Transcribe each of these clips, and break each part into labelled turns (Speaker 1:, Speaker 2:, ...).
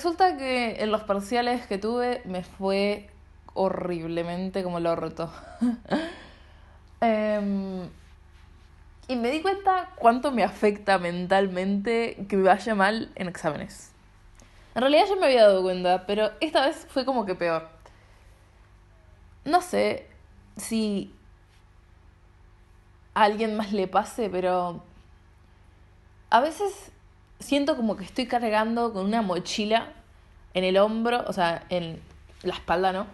Speaker 1: resulta que en los parciales que tuve me fue horriblemente como lo roto. Em, y me di cuenta cuánto me afecta mentalmente que me vaya mal en exámenes. En realidad ya me había dado cuenta, pero esta vez fue como que peor. No sé si a alguien más le pase, pero a veces siento como que estoy cargando con una mochila en el hombro, o sea, en la espalda, ¿no?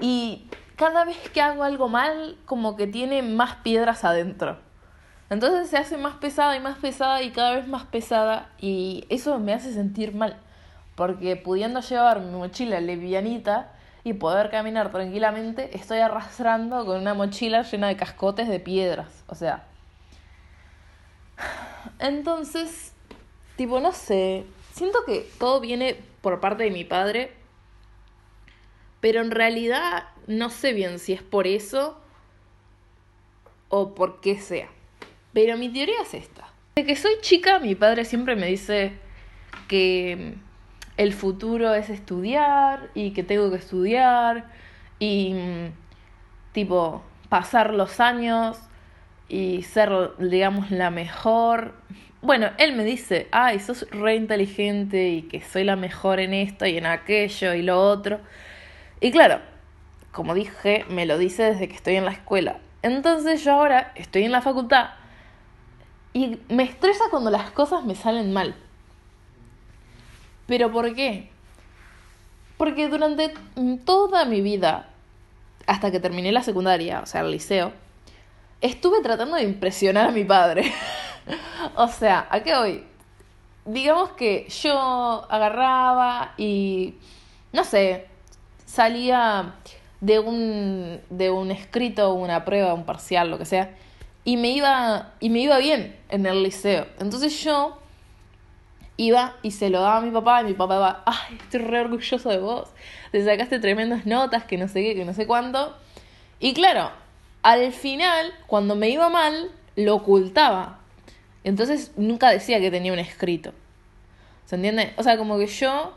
Speaker 1: Y cada vez que hago algo mal, como que tiene más piedras adentro. Entonces se hace más pesada y más pesada y cada vez más pesada y eso me hace sentir mal. Porque pudiendo llevar mi mochila levianita y poder caminar tranquilamente, estoy arrastrando con una mochila llena de cascotes de piedras. O sea. Entonces, tipo, no sé. Siento que todo viene por parte de mi padre. Pero en realidad no sé bien si es por eso o por qué sea. Pero mi teoría es esta. De que soy chica, mi padre siempre me dice que el futuro es estudiar y que tengo que estudiar y tipo pasar los años y ser, digamos, la mejor. Bueno, él me dice, ay, sos re inteligente y que soy la mejor en esto y en aquello y lo otro. Y claro, como dije, me lo dice desde que estoy en la escuela. Entonces yo ahora estoy en la facultad y me estresa cuando las cosas me salen mal. ¿Pero por qué? Porque durante toda mi vida, hasta que terminé la secundaria, o sea, el liceo, estuve tratando de impresionar a mi padre. o sea, ¿a qué voy? Digamos que yo agarraba y, no sé, salía de un, de un escrito, una prueba, un parcial, lo que sea, y me iba, y me iba bien en el liceo. Entonces yo iba y se lo daba a mi papá y mi papá iba, ay, estoy re orgulloso de vos, te sacaste tremendas notas, que no sé qué, que no sé cuánto. Y claro, al final, cuando me iba mal, lo ocultaba. Entonces nunca decía que tenía un escrito. ¿Se entiende? O sea, como que yo,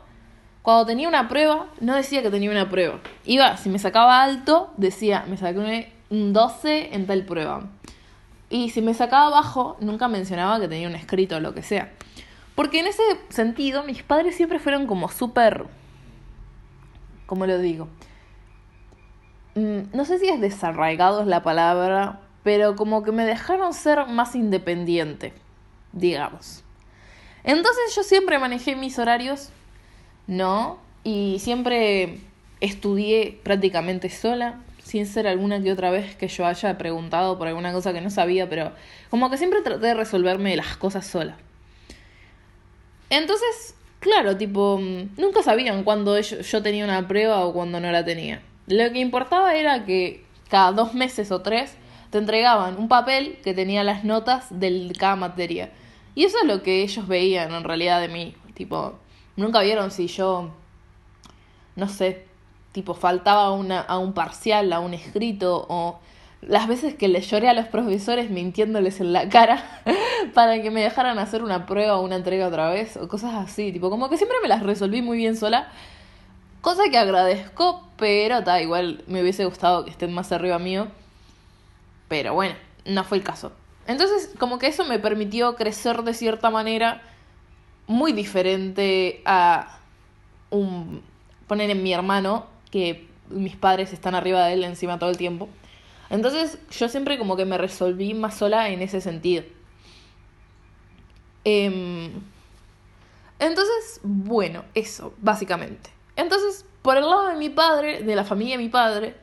Speaker 1: cuando tenía una prueba, no decía que tenía una prueba. Iba, si me sacaba alto, decía, me saqué un 12 en tal prueba. Y si me sacaba bajo, nunca mencionaba que tenía un escrito o lo que sea. Porque en ese sentido, mis padres siempre fueron como súper... ¿Cómo lo digo? Mm, no sé si es desarraigado es la palabra, pero como que me dejaron ser más independiente, digamos. Entonces yo siempre manejé mis horarios, ¿no? Y siempre estudié prácticamente sola, sin ser alguna que otra vez que yo haya preguntado por alguna cosa que no sabía, pero como que siempre traté de resolverme las cosas sola. Entonces, claro, tipo, nunca sabían cuándo yo tenía una prueba o cuándo no la tenía. Lo que importaba era que cada dos meses o tres te entregaban un papel que tenía las notas de cada materia. Y eso es lo que ellos veían en realidad de mí. Tipo, nunca vieron si yo, no sé, tipo, faltaba una, a un parcial, a un escrito o las veces que le lloré a los profesores mintiéndoles en la cara para que me dejaran hacer una prueba o una entrega otra vez o cosas así, tipo como que siempre me las resolví muy bien sola, cosa que agradezco, pero da igual me hubiese gustado que estén más arriba mío, pero bueno, no fue el caso. Entonces, como que eso me permitió crecer de cierta manera muy diferente a un poner en mi hermano que mis padres están arriba de él encima todo el tiempo. Entonces yo siempre como que me resolví más sola en ese sentido. Em, entonces, bueno, eso, básicamente. Entonces, por el lado de mi padre, de la familia de mi padre,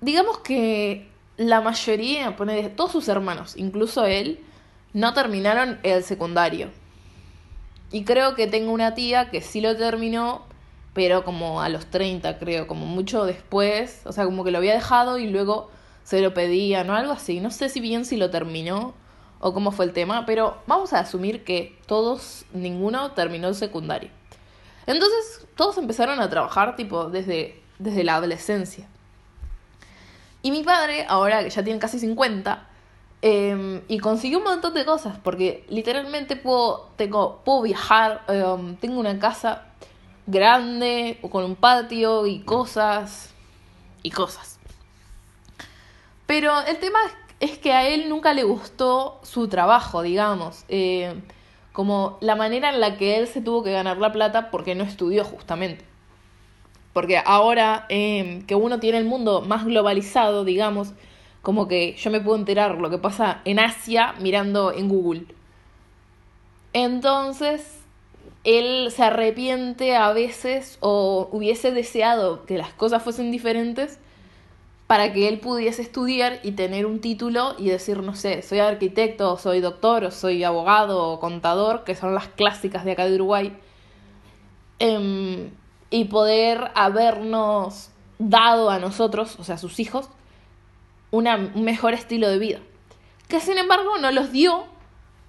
Speaker 1: digamos que la mayoría, pone todos sus hermanos, incluso él, no terminaron el secundario. Y creo que tengo una tía que sí lo terminó, pero como a los 30 creo, como mucho después, o sea, como que lo había dejado y luego se lo pedían o algo así. No sé si bien si lo terminó o cómo fue el tema, pero vamos a asumir que todos, ninguno terminó el secundario. Entonces, todos empezaron a trabajar tipo desde, desde la adolescencia. Y mi padre, ahora que ya tiene casi 50, Em, y consiguió un montón de cosas, porque literalmente puedo, tengo, puedo viajar, em, tengo una casa grande, con un patio y cosas, y cosas. Pero el tema es que a él nunca le gustó su trabajo, digamos, eh, como la manera en la que él se tuvo que ganar la plata porque no estudió justamente. Porque ahora em, que uno tiene el mundo más globalizado, digamos, como que yo me puedo enterar lo que pasa en Asia mirando en Google. Entonces, él se arrepiente a veces o hubiese deseado que las cosas fuesen diferentes para que él pudiese estudiar y tener un título y decir, no sé, soy arquitecto, soy doctor, o soy abogado, o contador, que son las clásicas de acá de Uruguay, em, y poder habernos dado a nosotros, o sea, a sus hijos, un mejor estilo de vida. Que sin embargo no los dio,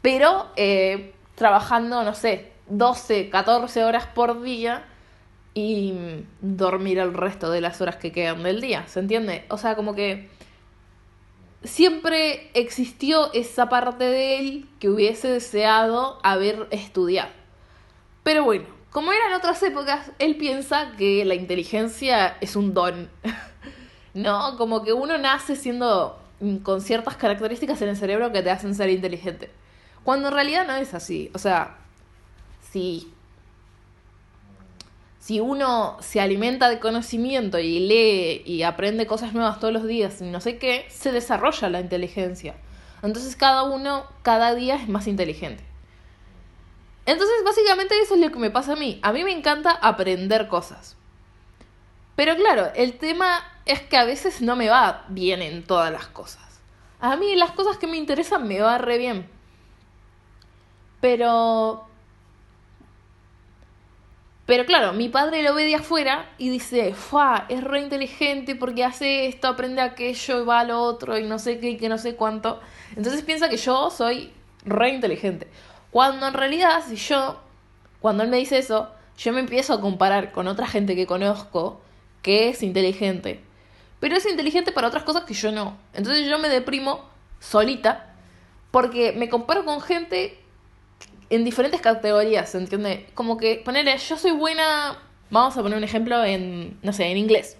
Speaker 1: pero eh, trabajando, no sé, 12, 14 horas por día y dormir el resto de las horas que quedan del día, ¿se entiende? O sea, como que siempre existió esa parte de él que hubiese deseado haber estudiado. Pero bueno, como eran otras épocas, él piensa que la inteligencia es un don. ¿no? Como que uno nace siendo mm, con ciertas características en el cerebro que te hacen ser inteligente. Cuando en realidad no es así. O sea, si, si uno se alimenta de conocimiento y lee y aprende cosas nuevas todos los días y no sé qué, se desarrolla la inteligencia. Entonces cada uno cada día es más inteligente. Entonces básicamente eso es lo que me pasa a mí. A mí me encanta aprender cosas. Pero claro, el tema es que a veces no me va bien en todas las cosas. A mí las cosas que me interesan me va re bien. Pero... Pero claro, mi padre lo ve de afuera y dice, ¡fua! Es re inteligente porque hace esto, aprende aquello y va a lo otro y no sé qué y que no sé cuánto. Entonces piensa que yo soy re inteligente. Cuando en realidad, si yo, cuando él me dice eso, yo me empiezo a comparar con otra gente que conozco que es inteligente. Pero es inteligente para otras cosas que yo no. Entonces yo me deprimo solita porque me comparo con gente en diferentes categorías, ¿se entiende? Como que ponerle, yo soy buena, vamos a poner un ejemplo en, no sé, en inglés.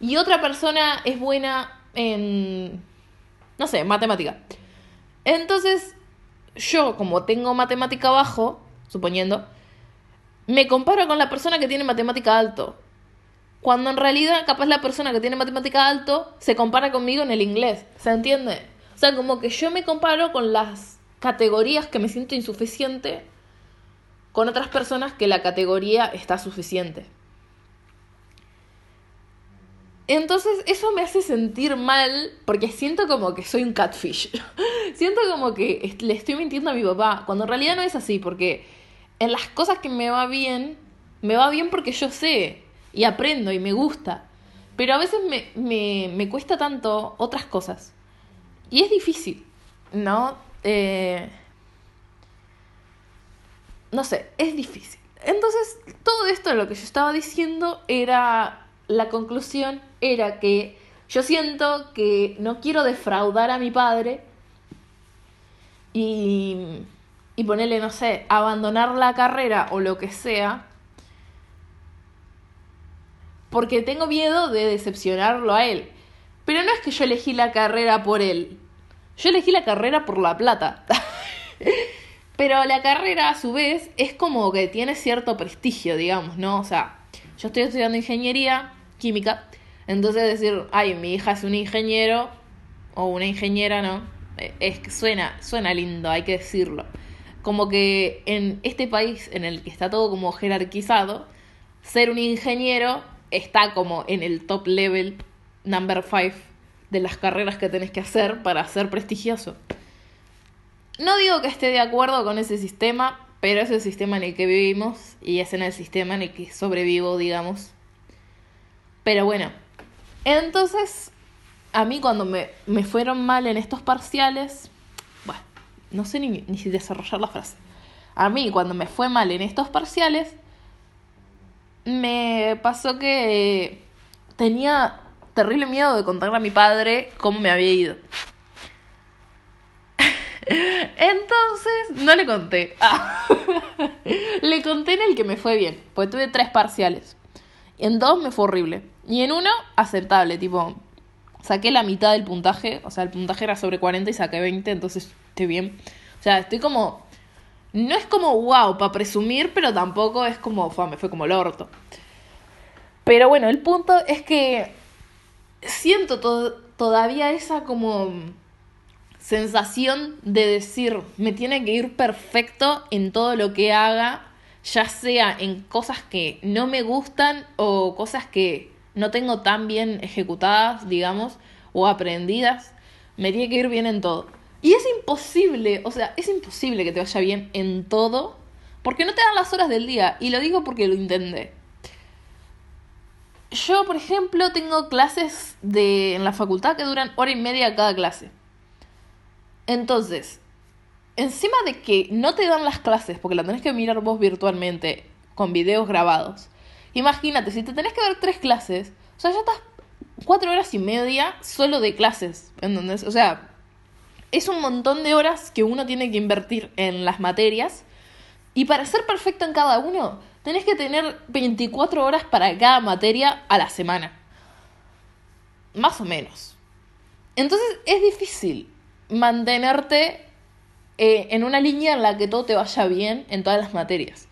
Speaker 1: Y otra persona es buena en, no sé, matemática. Entonces, yo como tengo matemática bajo, suponiendo, me comparo con la persona que tiene matemática alto. Cuando en realidad, capaz la persona que tiene matemática alto se compara conmigo en el inglés. ¿Se entiende? O sea, como que yo me comparo con las categorías que me siento insuficiente con otras personas que la categoría está suficiente. Entonces eso me hace sentir mal porque siento como que soy un catfish. siento como que le estoy mintiendo a mi papá, cuando en realidad no es así, porque en las cosas que me va bien, me va bien porque yo sé y aprendo y me gusta. Pero a veces me, me, me cuesta tanto otras cosas. Y es difícil, ¿no? Eh, no sé, es difícil. Entonces, todo esto lo que yo estaba diciendo era, la conclusión era que yo siento que no quiero defraudar a mi padre y, y ponerle, no sé, abandonar la carrera o lo que sea porque tengo miedo de decepcionarlo a él. Pero no es que yo elegí la carrera por él. Yo elegí la carrera por la plata. Pero la carrera, a su vez, es como que tiene cierto prestigio, digamos, ¿no? O sea, yo estoy estudiando ingeniería química. Entonces decir, ay, mi hija es un ingeniero o una ingeniera, ¿no? Es que suena, suena lindo, hay que decirlo. Como que en este país en el que está todo como jerarquizado, ser un ingeniero está como en el top level, number 5 de las carreras que tenés que hacer para ser prestigioso. No digo que esté de acuerdo con ese sistema, pero es el sistema en el que vivimos y es en el sistema en el que sobrevivo, digamos. Pero bueno, entonces a mí cuando me, me fueron mal en estos parciales, bueno, no sé ni, ni si desarrollar la frase. A mí cuando me fue mal en estos parciales, me pasó que tenía terrible miedo de contarle a mi padre cómo me había ido. Entonces, no le conté. Le conté en el que me fue bien, porque tuve tres parciales. En dos me fue horrible. Y en uno, aceptable, tipo, saqué la mitad del puntaje, o sea, el puntaje era sobre 40 y saqué 20, entonces estoy bien. O sea, estoy como... No es como wow para presumir, pero tampoco es como, me fue como el orto. Pero bueno, el punto es que siento todavía esa como sensación de decir, me tiene que ir perfecto en todo lo que haga, ya sea en cosas que no me gustan o cosas que no tengo tan bien ejecutadas, digamos, o aprendidas, me tiene que ir bien en todo. Y es imposible, o sea, es imposible que te vaya bien en todo, porque no te dan las horas del día, y lo digo porque lo intenté. Yo, por ejemplo, tengo clases de, en la facultad que duran hora y media cada clase. Entonces, encima de que no te dan las clases, porque la tenés que mirar vos virtualmente, con videos grabados, imagínate, si te tenés que ver tres clases, o sea, ya estás cuatro horas y media solo de clases, ¿entendés? O sea, es un montón de horas que uno tiene que invertir en las materias, y para ser perfecto en cada uno, tenés que tener 24 horas para cada materia a la semana. Más o menos. Entonces es difícil mantenerte eh, en una línea en la que todo te vaya bien en todas las materias.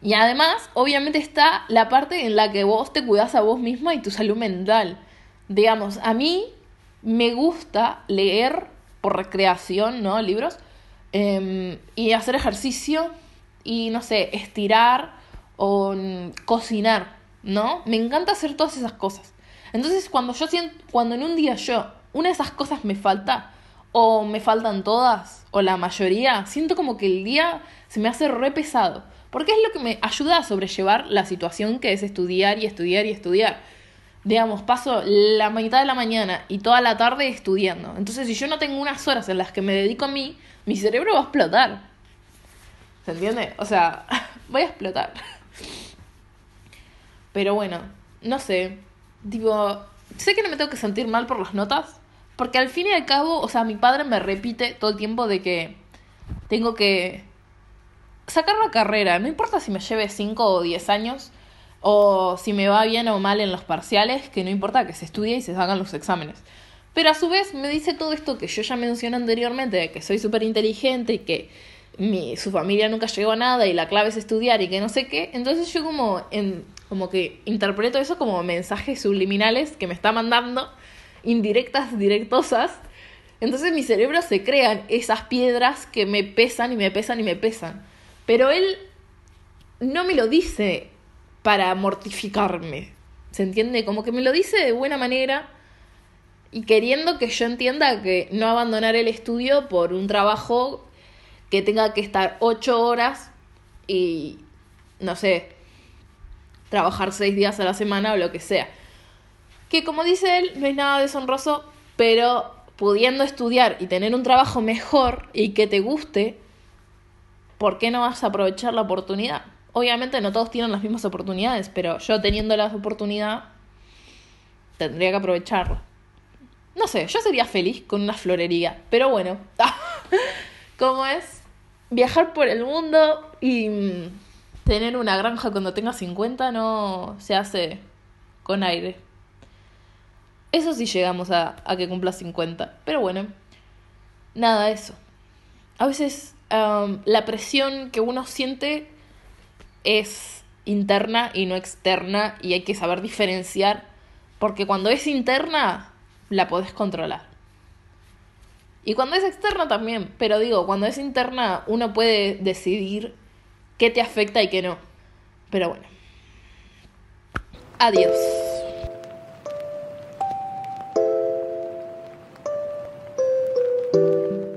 Speaker 1: Y además, obviamente está la parte en la que vos te cuidas a vos misma y tu salud mental. Digamos, a mí me gusta leer por recreación, ¿no? Libros. Em, y hacer ejercicio y, no sé, estirar o cocinar, ¿no? Me encanta hacer todas esas cosas. Entonces, cuando yo siento, cuando en un día yo, una de esas cosas me falta, o me faltan todas, o la mayoría, siento como que el día se me hace re pesado. Porque es lo que me ayuda a sobrellevar la situación que es estudiar y estudiar y estudiar. Digamos, paso la mitad de la mañana y toda la tarde estudiando. Entonces, si yo no tengo unas horas en las que me dedico a mí, mi cerebro va a explotar. ¿Se entiende? O sea, voy a explotar. Pero bueno, no sé. Tipo, sé que no me tengo que sentir mal por las notas, porque al fin y al cabo, o sea, mi padre me repite todo el tiempo de que tengo que sacar la carrera. No importa si me lleve 5 o 10 años, o si me va bien o mal en los parciales, que no importa que se estudie y se hagan los exámenes. Pero a su vez me dice todo esto que yo ya mencioné anteriormente, de que soy súper inteligente y que mi, su familia nunca llegó a nada y la clave es estudiar y que no sé qué. Entonces yo como, en, como que interpreto eso como mensajes subliminales que me está mandando indirectas, directosas. Entonces mi cerebro se crean esas piedras que me pesan y me pesan y me pesan. Pero él no me lo dice para mortificarme. ¿Se entiende? Como que me lo dice de buena manera y queriendo que yo entienda que no abandonar el estudio por un trabajo que tenga que estar ocho horas y, no sé, trabajar seis días a la semana o lo que sea que como dice él, no es nada deshonroso, pero pudiendo estudiar y tener un trabajo mejor y que te guste, ¿por qué no vas a aprovechar la oportunidad? Obviamente no todos tienen las mismas oportunidades, pero yo teniendo la oportunidad, tendría que aprovecharla. No sé, yo sería feliz con una florería, pero bueno, ¿cómo es? Viajar por el mundo y mm, tener una granja cuando tenga 50 no se hace con aire. Eso sí llegamos a, que cumpla 50. Pero bueno, nada, eso. A veces la presión que uno siente es interna y no externa y hay que saber diferenciar porque cuando es interna la podés controlar. Y cuando es externa también, pero digo, cuando es interna uno puede decidir qué te afecta y qué no. Pero bueno. Adiós.